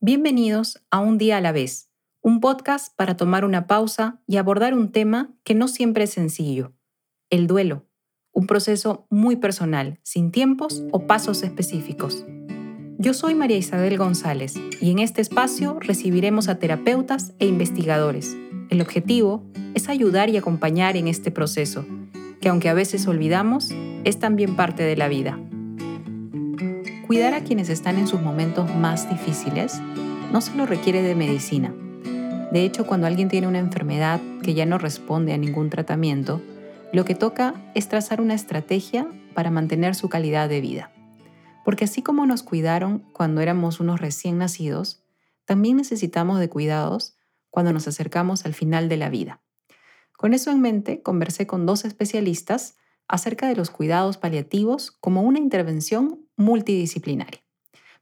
Bienvenidos a Un día a la vez, un podcast para tomar una pausa y abordar un tema que no siempre es sencillo, el duelo, un proceso muy personal, sin tiempos o pasos específicos. Yo soy María Isabel González y en este espacio recibiremos a terapeutas e investigadores. El objetivo es ayudar y acompañar en este proceso, que aunque a veces olvidamos, es también parte de la vida. Cuidar a quienes están en sus momentos más difíciles no solo requiere de medicina. De hecho, cuando alguien tiene una enfermedad que ya no responde a ningún tratamiento, lo que toca es trazar una estrategia para mantener su calidad de vida. Porque así como nos cuidaron cuando éramos unos recién nacidos, también necesitamos de cuidados cuando nos acercamos al final de la vida. Con eso en mente, conversé con dos especialistas acerca de los cuidados paliativos como una intervención multidisciplinaria.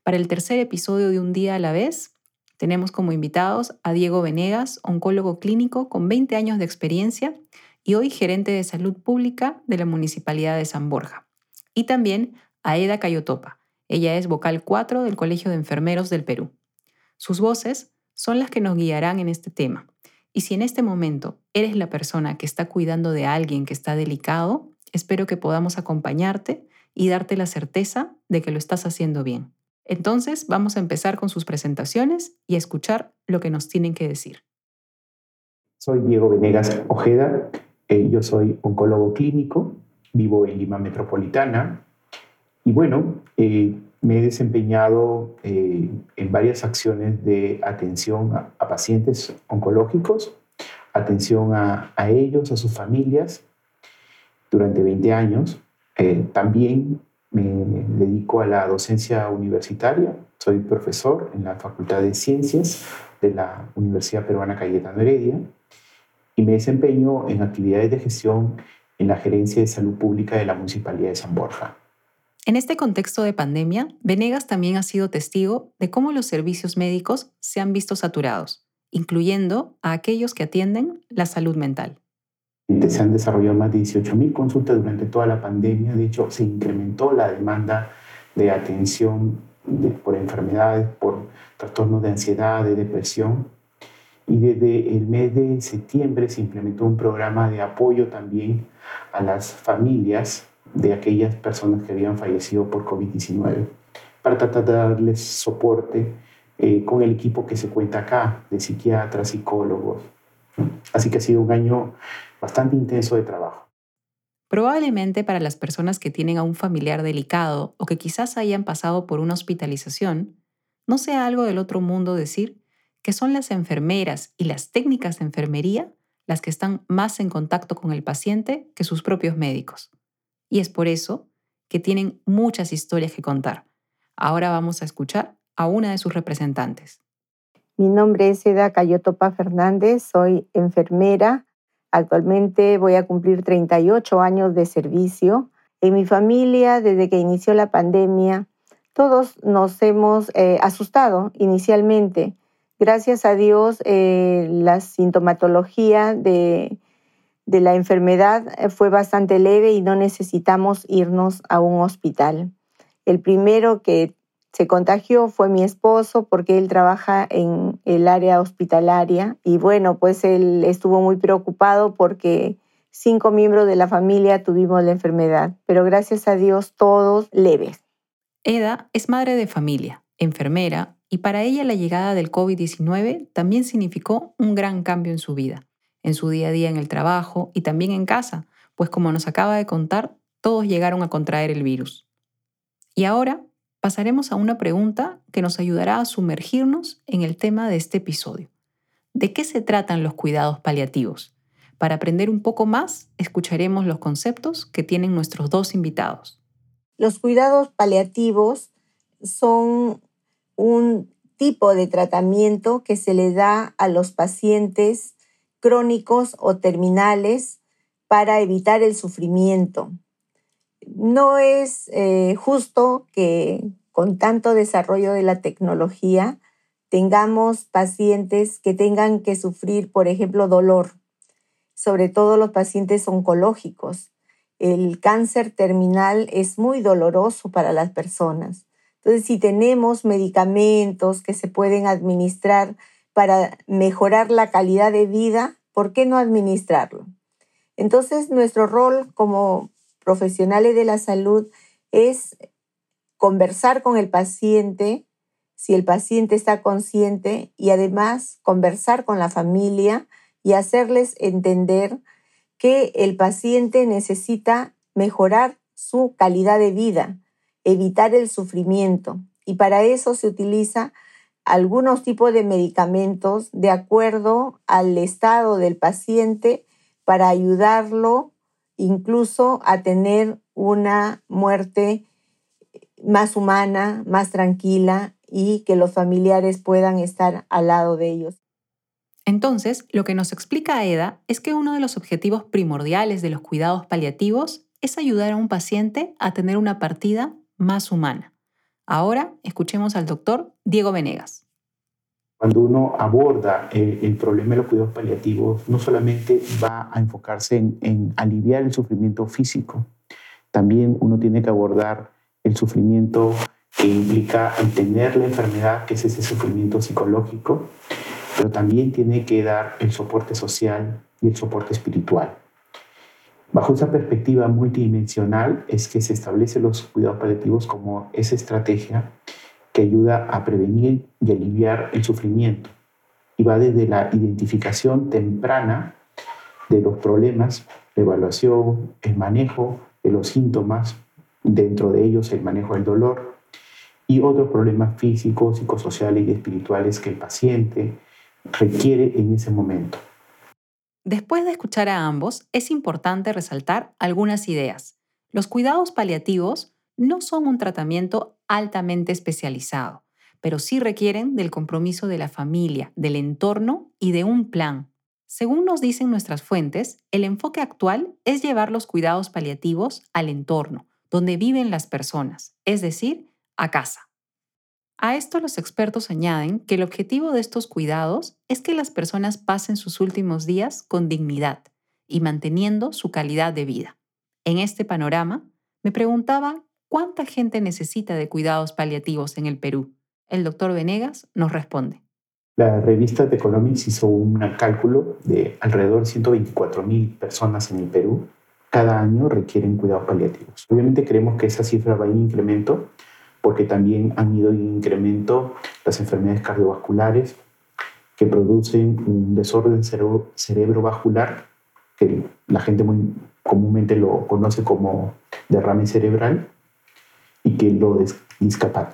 Para el tercer episodio de Un día a la vez, tenemos como invitados a Diego Venegas, oncólogo clínico con 20 años de experiencia y hoy gerente de salud pública de la Municipalidad de San Borja. Y también a Eda Cayotopa. Ella es vocal 4 del Colegio de Enfermeros del Perú. Sus voces son las que nos guiarán en este tema. Y si en este momento eres la persona que está cuidando de alguien que está delicado, espero que podamos acompañarte y darte la certeza de que lo estás haciendo bien. Entonces vamos a empezar con sus presentaciones y a escuchar lo que nos tienen que decir. Soy Diego Venegas Ojeda, eh, yo soy oncólogo clínico, vivo en Lima Metropolitana y bueno, eh, me he desempeñado eh, en varias acciones de atención a, pacientes oncológicos, atención a, a ellos, a sus familias, durante 20 años eh, también me dedico a la docencia universitaria. Soy profesor en la Facultad de Ciencias de la Universidad Peruana Cayetano Heredia y me desempeño en actividades de gestión en la Gerencia de Salud Pública de la Municipalidad de San Borja. En este contexto de pandemia, Venegas también ha sido testigo de cómo los servicios médicos se han visto saturados, incluyendo a aquellos que atienden la salud mental. Se han desarrollado más de 18.000 consultas durante toda la pandemia. De hecho, se incrementó la demanda de atención por enfermedades, por trastornos de ansiedad, de depresión. Y desde el mes de septiembre se implementó un programa de apoyo también a las familias de aquellas personas que habían fallecido por COVID-19 para tratar de darles soporte eh, con el equipo que se cuenta acá, de psiquiatras, psicólogos. Así que ha sido un año bastante intenso de trabajo. Probablemente para las personas que tienen a un familiar delicado o que quizás hayan pasado por una hospitalización, no sea algo del otro mundo decir que son las enfermeras y las técnicas de enfermería las que están más en contacto con el paciente que sus propios médicos. Y es por eso que tienen muchas historias que contar. Ahora vamos a escuchar a una de sus representantes. Mi nombre es Eda Cayotopa Fernández, soy enfermera Actualmente voy a cumplir 38 años de servicio. En mi familia, desde que inició la pandemia, todos nos hemos eh, asustado inicialmente. Gracias a Dios, eh, la sintomatología de, de la enfermedad eh, fue bastante leve y no necesitamos irnos a un hospital. El primero que se contagió fue mi esposo porque él trabaja en el área hospitalaria y bueno, pues él estuvo muy preocupado porque cinco miembros de la familia tuvimos la enfermedad, pero gracias a Dios todos leves. Eda es madre de familia, enfermera, y para ella la llegada del COVID-19 también significó un gran cambio en su vida, en su día a día en el trabajo y también en casa, pues como nos acaba de contar, todos llegaron a contraer el virus. Y ahora pasaremos a una pregunta que nos ayudará a sumergirnos en el tema de este episodio. ¿De qué se tratan los cuidados paliativos? Para aprender un poco más, escucharemos los conceptos que tienen nuestros dos invitados. Los cuidados paliativos son un tipo de tratamiento que se le da a los pacientes crónicos o terminales para evitar el sufrimiento no es eh, justo que con tanto desarrollo de la tecnología tengamos pacientes que tengan que sufrir, por ejemplo, dolor, sobre todo los pacientes oncológicos. El cáncer terminal es muy doloroso para las personas. Entonces, si tenemos medicamentos que se pueden administrar para mejorar la calidad de vida, ¿por qué no administrarlo? Entonces, nuestro rol como profesionales de la salud es conversar con el paciente, si el paciente está consciente, y además conversar con la familia y hacerles entender que el paciente necesita mejorar su calidad de vida, evitar el sufrimiento. Y para eso se utiliza algunos tipos de medicamentos de acuerdo al estado del paciente para ayudarlo incluso a tener una muerte más humana, más tranquila y que los familiares puedan estar al lado de ellos. Entonces, lo que nos explica Eda es que uno de los objetivos primordiales de los cuidados paliativos es ayudar a un paciente a tener una partida más humana. Ahora escuchemos al doctor Diego Venegas. Cuando uno aborda el, problema de los cuidados paliativos, no solamente va a enfocarse en, en aliviar el sufrimiento físico, también uno tiene que abordar el sufrimiento que implica el tener la enfermedad, que es ese sufrimiento psicológico, pero también tiene que dar el soporte social y el soporte espiritual. Bajo esa perspectiva multidimensional es que se establecen los cuidados paliativos como esa estrategia que ayuda a prevenir y aliviar el sufrimiento y va desde la identificación temprana de los problemas, la evaluación, el manejo de los síntomas, dentro de ellos el manejo del dolor y otros problemas físicos, psicosociales y espirituales que el paciente requiere en ese momento. Después de escuchar a ambos, es importante resaltar algunas ideas. Los cuidados paliativos no son un tratamiento altamente especializado, pero sí requieren del compromiso de la familia, del entorno y de un plan. Según nos dicen nuestras fuentes, el enfoque actual es llevar los cuidados paliativos al entorno, donde viven las personas, es decir, a casa. A esto los expertos añaden que el objetivo de estos cuidados es que las personas pasen sus últimos días con dignidad y manteniendo su calidad de vida. En este panorama, me preguntaba ¿Cuánta gente necesita de cuidados paliativos en el Perú? El doctor Venegas nos responde. La revista The Economics hizo un cálculo de alrededor de 124 mil personas en el Perú. Cada año requieren cuidados paliativos. Obviamente creemos que esa cifra va en incremento porque también han ido en incremento las enfermedades cardiovasculares que producen un desorden cerebro cerebrovascular, que la gente muy comúnmente lo conoce como derrame cerebral, y que lo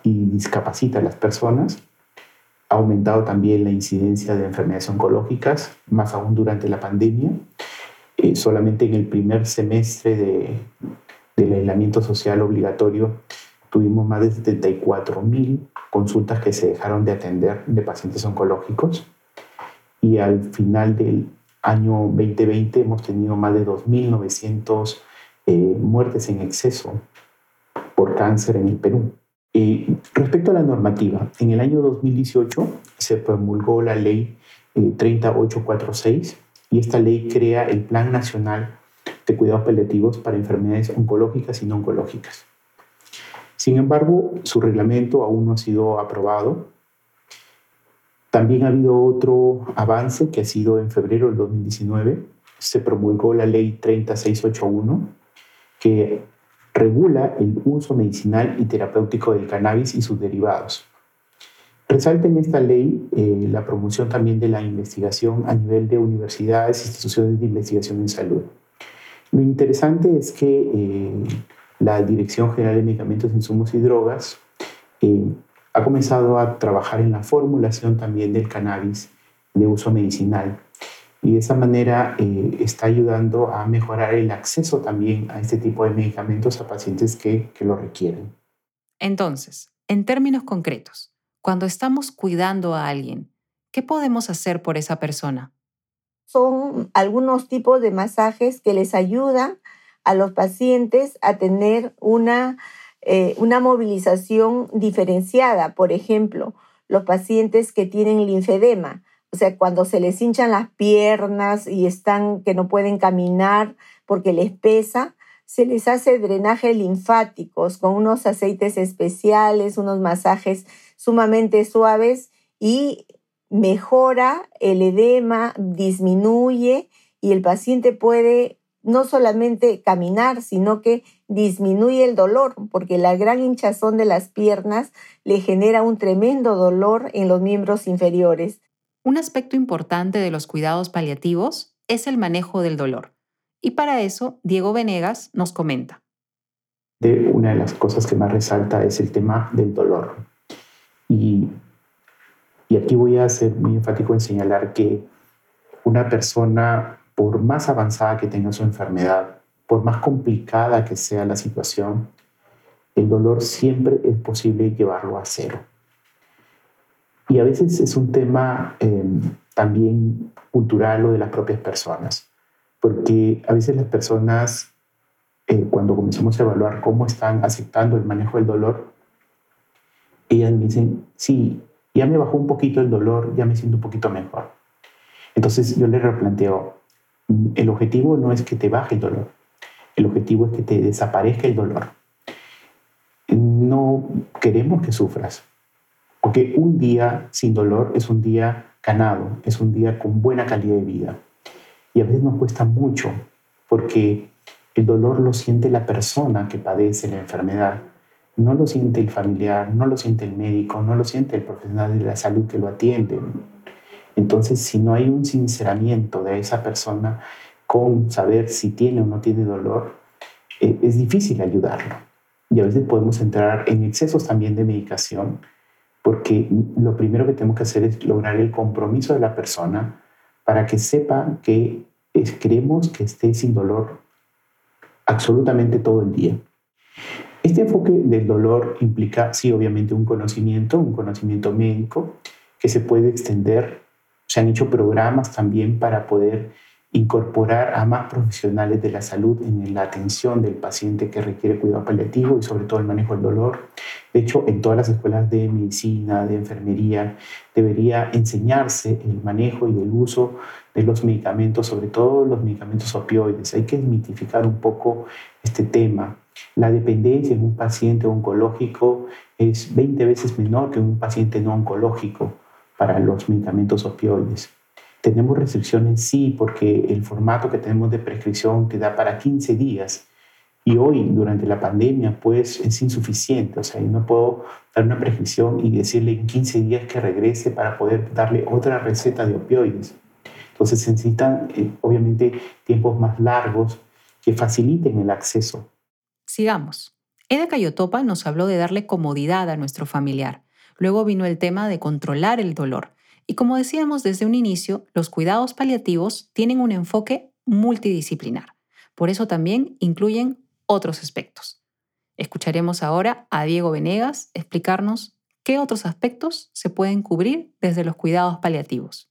y discapacita a las personas. Ha aumentado también la incidencia de enfermedades oncológicas, más aún durante la pandemia. Eh, solamente en el primer semestre de, del aislamiento social obligatorio tuvimos más de 74 mil consultas que se dejaron de atender de pacientes oncológicos y al final del año 2020 hemos tenido más de 2.900 eh, muertes en exceso por cáncer en el Perú. Y respecto a la normativa, en el año 2018 se promulgó la ley 3846 eh, y esta ley crea el Plan Nacional de Cuidados Paliativos para Enfermedades Oncológicas y No Oncológicas. Sin embargo, su reglamento aún no ha sido aprobado. También ha habido otro avance que ha sido en febrero del 2019. Se promulgó la ley 3681 que regula el uso medicinal y terapéutico del cannabis y sus derivados. Resalta en esta ley eh, la promoción también de la investigación a nivel de universidades instituciones de investigación en salud. Lo interesante es que eh, la Dirección General de Medicamentos, Insumos y Drogas eh, ha comenzado a trabajar en la formulación también del cannabis de uso medicinal y de esa manera eh, está ayudando a mejorar el acceso también a este tipo de medicamentos a pacientes que, que lo requieren. Entonces, en términos concretos, cuando estamos cuidando a alguien, ¿qué podemos hacer por esa persona? Son algunos tipos de masajes que les ayudan a los pacientes a tener una, eh, una movilización diferenciada. Por ejemplo, los pacientes que tienen linfedema o sea, cuando se les hinchan las piernas y están que no pueden caminar porque les pesa, se les hace drenaje linfáticos con unos aceites especiales, unos masajes sumamente suaves y mejora el edema, disminuye y el paciente puede no solamente caminar, sino que disminuye el dolor, porque la gran hinchazón de las piernas le genera un tremendo dolor en los miembros inferiores. Un aspecto importante de los cuidados paliativos es el manejo del dolor. Y para eso, Diego Venegas nos comenta. De una de las cosas que más resalta es el tema del dolor. Y, y aquí voy a ser muy enfático en señalar que una persona, por más avanzada que tenga su enfermedad, por más complicada que sea la situación, el dolor siempre es posible llevarlo a cero. Y a veces es un tema em, también cultural o de las propias personas, porque a veces las personas, eh, cuando comenzamos a evaluar cómo están aceptando el manejo del dolor, ellas me dicen, sí, ya me bajó un poquito el dolor, ya me siento un poquito mejor. Entonces yo le replanteo, el objetivo no es que te baje el dolor, el objetivo es que te desaparezca el dolor. No queremos que sufras, porque un día sin dolor es un día ganado, es un día con buena calidad de vida. Y a veces nos cuesta mucho, porque el dolor lo siente la persona que padece la enfermedad, no lo siente el familiar, no lo siente el médico, no lo siente el profesional de la salud que lo atiende. Entonces, si no hay un sinceramiento de esa persona con saber si tiene o no tiene dolor, eh, es difícil ayudarlo. Y a veces podemos entrar en excesos también de medicación, porque lo primero que tenemos que hacer es lograr el compromiso de la persona para que sepa que queremos que esté sin dolor absolutamente todo el día. Este enfoque del dolor implica, sí, obviamente un conocimiento, un conocimiento médico que se puede extender. Se han hecho programas también para poder incorporar a más profesionales de la salud en la atención del paciente que requiere cuidado paliativo y sobre todo el manejo del dolor. De hecho, en todas las escuelas de medicina, de enfermería, debería enseñarse el manejo y el uso de los medicamentos, sobre todo los medicamentos opioides. Hay que desmitificar un poco este tema. La dependencia en un paciente oncológico es 20 veces menor que en un paciente no oncológico para los medicamentos opioides. Tenemos restricciones, sí, porque el formato que tenemos de prescripción te da para 15 días. Y hoy, durante la pandemia, pues es insuficiente. O sea, no puedo dar una prescripción y decirle en 15 días que regrese para poder darle otra receta de opioides. Entonces se necesitan, eh, obviamente, tiempos más largos que faciliten el acceso. Sigamos. Eda Cayotopa nos habló de darle comodidad a nuestro familiar. Luego vino el tema de controlar el dolor. Y como decíamos desde un inicio, los cuidados paliativos tienen un enfoque multidisciplinar. Por eso también incluyen otros aspectos. Escucharemos ahora a Diego Venegas explicarnos qué otros aspectos se pueden cubrir desde los cuidados paliativos.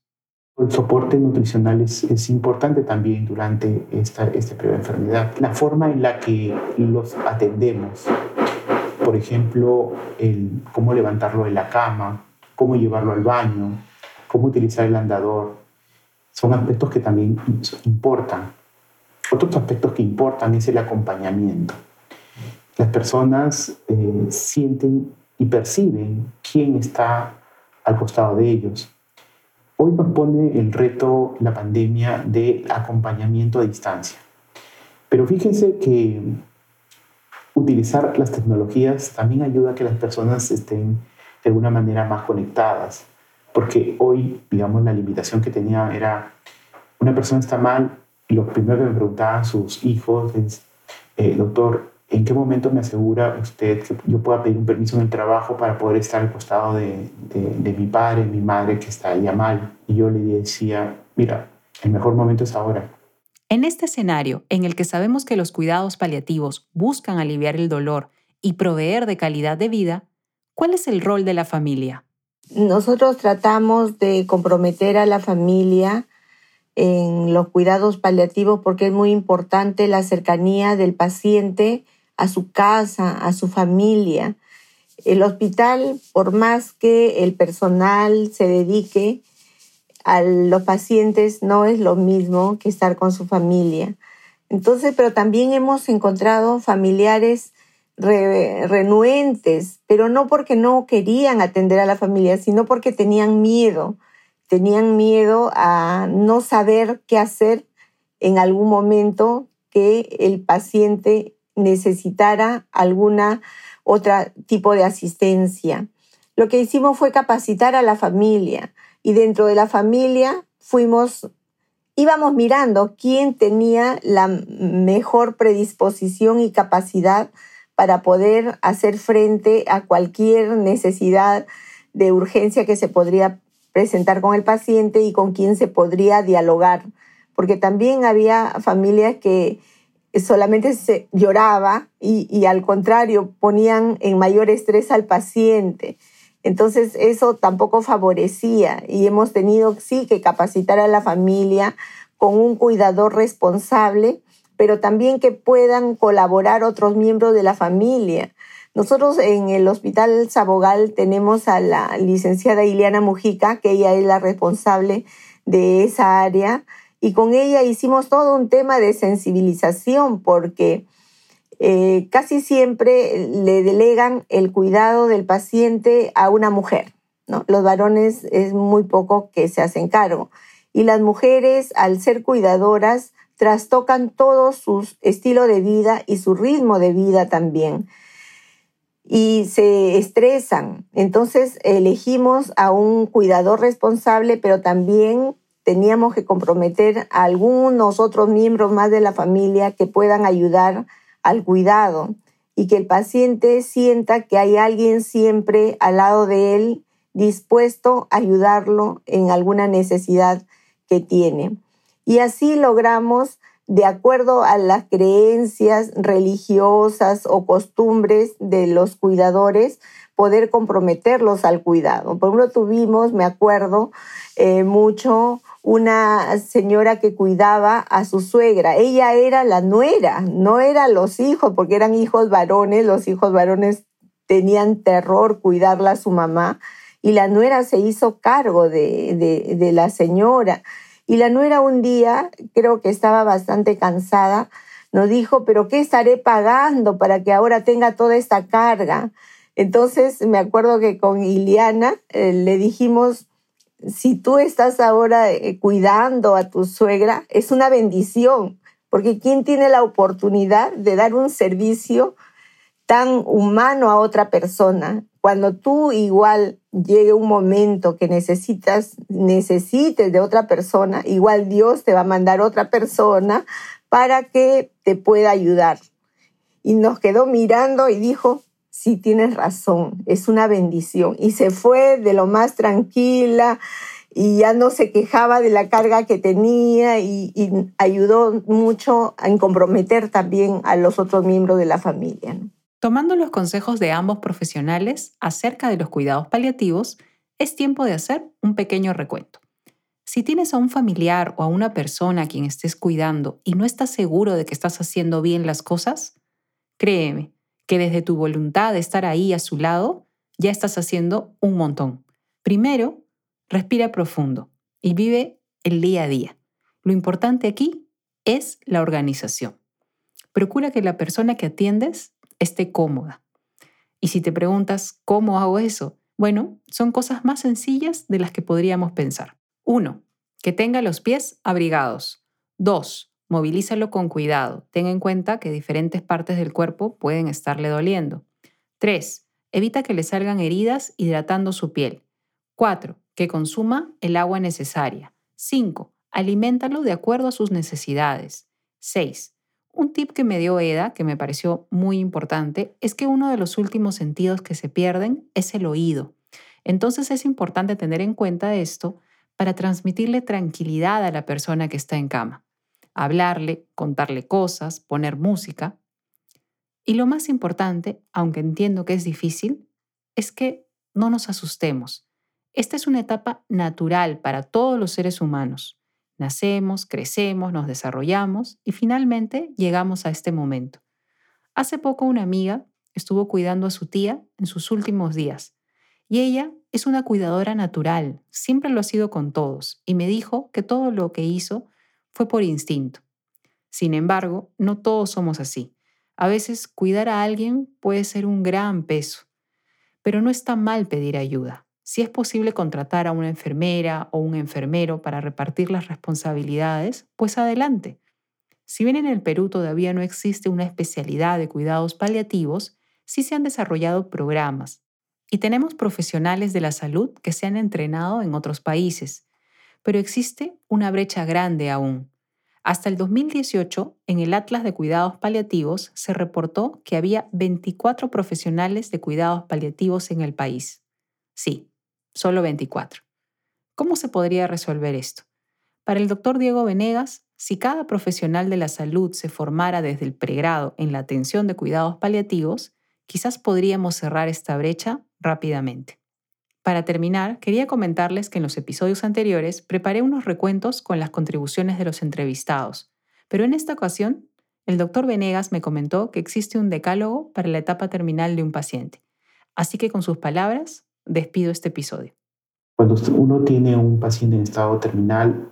El soporte nutricional es, importante también durante esta, este periodo de enfermedad. La forma en la que los atendemos, por ejemplo, el cómo levantarlo de la cama, cómo llevarlo al baño, cómo utilizar el andador, son aspectos que también importan. Otros aspectos que importan es el acompañamiento. Las personas eh, sienten y perciben quién está al costado de ellos. Hoy nos pone el reto la pandemia de acompañamiento a distancia. Pero fíjense que utilizar las tecnologías también ayuda a que las personas estén de alguna manera más conectadas porque hoy, digamos, la limitación que tenía era, una persona está mal y lo primero que me preguntaban sus hijos es, eh, doctor, ¿en qué momento me asegura usted que yo pueda pedir un permiso en el trabajo para poder estar al costado de, mi padre, mi madre que está ya mal? Y yo le decía, mira, el mejor momento es ahora. En este escenario, en el que sabemos que los cuidados paliativos buscan aliviar el dolor y proveer de calidad de vida, ¿cuál es el rol de la familia? Nosotros tratamos de comprometer a la familia en los cuidados paliativos porque es muy importante la cercanía del paciente a su casa, a su familia. El hospital, por más que el personal se dedique a los pacientes, no es lo mismo que estar con su familia. Entonces, pero también hemos encontrado familiares renuentes, pero no porque no querían atender a la familia, sino porque tenían miedo, tenían miedo a no saber qué hacer en algún momento que el paciente necesitara alguna otra tipo de asistencia. Lo que hicimos fue capacitar a la familia y dentro de la familia fuimos íbamos mirando quién tenía la mejor predisposición y capacidad para poder hacer frente a cualquier necesidad de urgencia que se podría presentar con el paciente y con quién se podría dialogar. Porque también había familias que solamente se lloraba y, y al contrario ponían en mayor estrés al paciente. Entonces eso tampoco favorecía y hemos tenido sí que capacitar a la familia con un cuidador responsable pero también que puedan colaborar otros miembros de la familia. Nosotros en el Hospital Sabogal tenemos a la licenciada Ileana Mujica, que ella es la responsable de esa área, y con ella hicimos todo un tema de sensibilización porque eh, casi siempre le delegan el cuidado del paciente a una mujer. ¿no? Los varones es muy poco que se hacen cargo. Y las mujeres, al ser cuidadoras, trastocan todo su estilo de vida y su ritmo de vida también. Y se estresan. Entonces elegimos a un cuidador responsable, pero también teníamos que comprometer a algunos otros miembros más de la familia que puedan ayudar al cuidado y que el paciente sienta que hay alguien siempre al lado de él dispuesto a ayudarlo en alguna necesidad que tiene. Y así logramos, de acuerdo a las creencias religiosas o costumbres de los cuidadores, poder comprometerlos al cuidado. Por ejemplo, tuvimos, me acuerdo eh, mucho, una señora que cuidaba a su suegra. Ella era la nuera, no eran los hijos, porque eran hijos varones. Los hijos varones tenían terror cuidarla a su mamá. Y la nuera se hizo cargo de, de la señora. Y la nuera un día, creo que estaba bastante cansada, nos dijo, pero ¿qué estaré pagando para que ahora tenga toda esta carga? Entonces me acuerdo que con Iliana eh, le dijimos, si tú estás ahora eh, cuidando a tu suegra, es una bendición, porque ¿quién tiene la oportunidad de dar un servicio tan humano a otra persona? Cuando tú igual llegue un momento que necesitas, necesites de otra persona, igual Dios te va a mandar otra persona para que te pueda ayudar. Y nos quedó mirando y dijo, sí tienes razón, es una bendición. Y se fue de lo más tranquila y ya no se quejaba de la carga que tenía y, ayudó mucho a comprometer también a los otros miembros de la familia. Tomando los consejos de ambos profesionales acerca de los cuidados paliativos, es tiempo de hacer un pequeño recuento. Si tienes a un familiar o a una persona a quien estés cuidando y no estás seguro de que estás haciendo bien las cosas, créeme que desde tu voluntad de estar ahí a su lado, ya estás haciendo un montón. Primero, respira profundo y vive el día a día. Lo importante aquí es la organización. Procura que la persona que atiendes esté cómoda. Y si te preguntas, ¿cómo hago eso? Bueno, son cosas más sencillas de las que podríamos pensar. 1. Que tenga los pies abrigados. 2. Movilízalo con cuidado. Ten en cuenta que diferentes partes del cuerpo pueden estarle doliendo. 3. Evita que le salgan heridas hidratando su piel. 4. Que consuma el agua necesaria. 5. Aliméntalo de acuerdo a sus necesidades. 6. Un tip que me dio Eda, que me pareció muy importante, es que uno de los últimos sentidos que se pierden es el oído. Entonces es importante tener en cuenta esto para transmitirle tranquilidad a la persona que está en cama. Hablarle, contarle cosas, poner música. Y lo más importante, aunque entiendo que es difícil, es que no nos asustemos. Esta es una etapa natural para todos los seres humanos. Nacemos, crecemos, nos desarrollamos y finalmente llegamos a este momento. Hace poco una amiga estuvo cuidando a su tía en sus últimos días y ella es una cuidadora natural, siempre lo ha sido con todos y me dijo que todo lo que hizo fue por instinto. Sin embargo, no todos somos así. A veces cuidar a alguien puede ser un gran peso, pero no está mal pedir ayuda. Si es posible contratar a una enfermera o un enfermero para repartir las responsabilidades, pues adelante. Si bien en el Perú todavía no existe una especialidad de cuidados paliativos, sí se han desarrollado programas y tenemos profesionales de la salud que se han entrenado en otros países, pero existe una brecha grande aún. Hasta el 2018, en el Atlas de Cuidados Paliativos se reportó que había 24 profesionales de cuidados paliativos en el país. Sí, solo 24. ¿Cómo se podría resolver esto? Para el doctor Diego Venegas, si cada profesional de la salud se formara desde el pregrado en la atención de cuidados paliativos, quizás podríamos cerrar esta brecha rápidamente. Para terminar, quería comentarles que en los episodios anteriores preparé unos recuentos con las contribuciones de los entrevistados, pero en esta ocasión el doctor Venegas me comentó que existe un decálogo para la etapa terminal de un paciente. Así que con sus palabras, despido este episodio. Cuando uno tiene un paciente en estado terminal,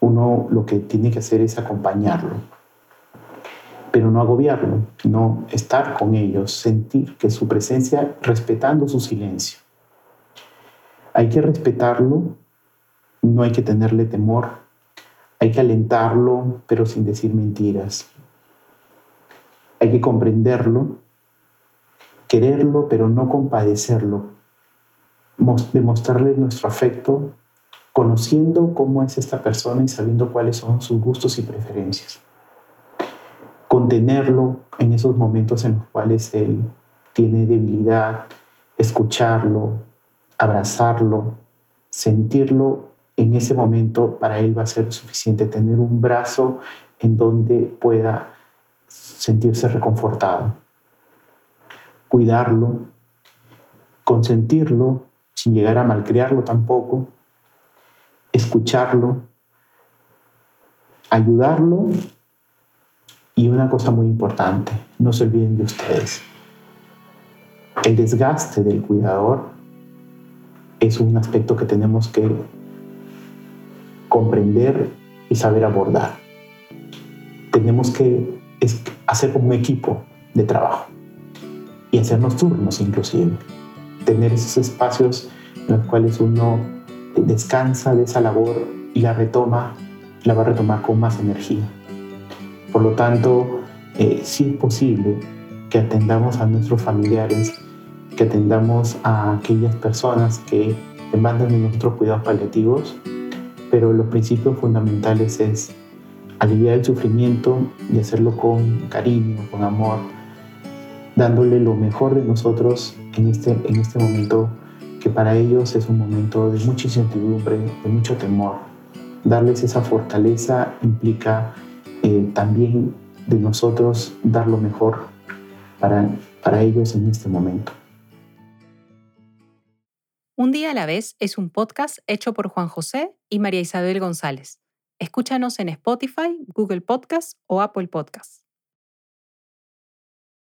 uno lo que tiene que hacer es acompañarlo, pero no agobiarlo, no estar con ellos, sentir que su presencia, respetando su silencio hay que respetarlo, no hay que tenerle temor, hay que alentarlo, pero sin decir mentiras. Hay que comprenderlo, quererlo, pero no compadecerlo, demostrarle nuestro afecto, conociendo cómo es esta persona y sabiendo cuáles son sus gustos y preferencias. Contenerlo en esos momentos en los cuales él tiene debilidad, escucharlo, abrazarlo, sentirlo en ese momento, para él va a ser suficiente tener un brazo en donde pueda sentirse reconfortado. Cuidarlo, consentirlo sin llegar a malcriarlo tampoco, escucharlo, ayudarlo y una cosa muy importante, no se olviden de ustedes. El desgaste del cuidador es un aspecto que tenemos que comprender y saber abordar. Tenemos que hacer como un equipo de trabajo y hacernos turnos inclusive. Tener esos espacios en los cuales uno descansa de esa labor y la retoma, la va a retomar con más energía. Por lo tanto, eh, sí es posible que atendamos a nuestros familiares que atendamos a aquellas personas que demandan de nuestros cuidados paliativos, pero los principios fundamentales es aliviar el sufrimiento y hacerlo con cariño, con amor, dándole lo mejor de nosotros en este, en este momento que para ellos es un momento de mucha incertidumbre, de mucho temor. Darles esa fortaleza implica eh, también de nosotros dar lo mejor para, para ellos en este momento. Un día a la vez es un podcast hecho por Juan José y María Isabel González. Escúchanos en Spotify, Google Podcast o Apple Podcast.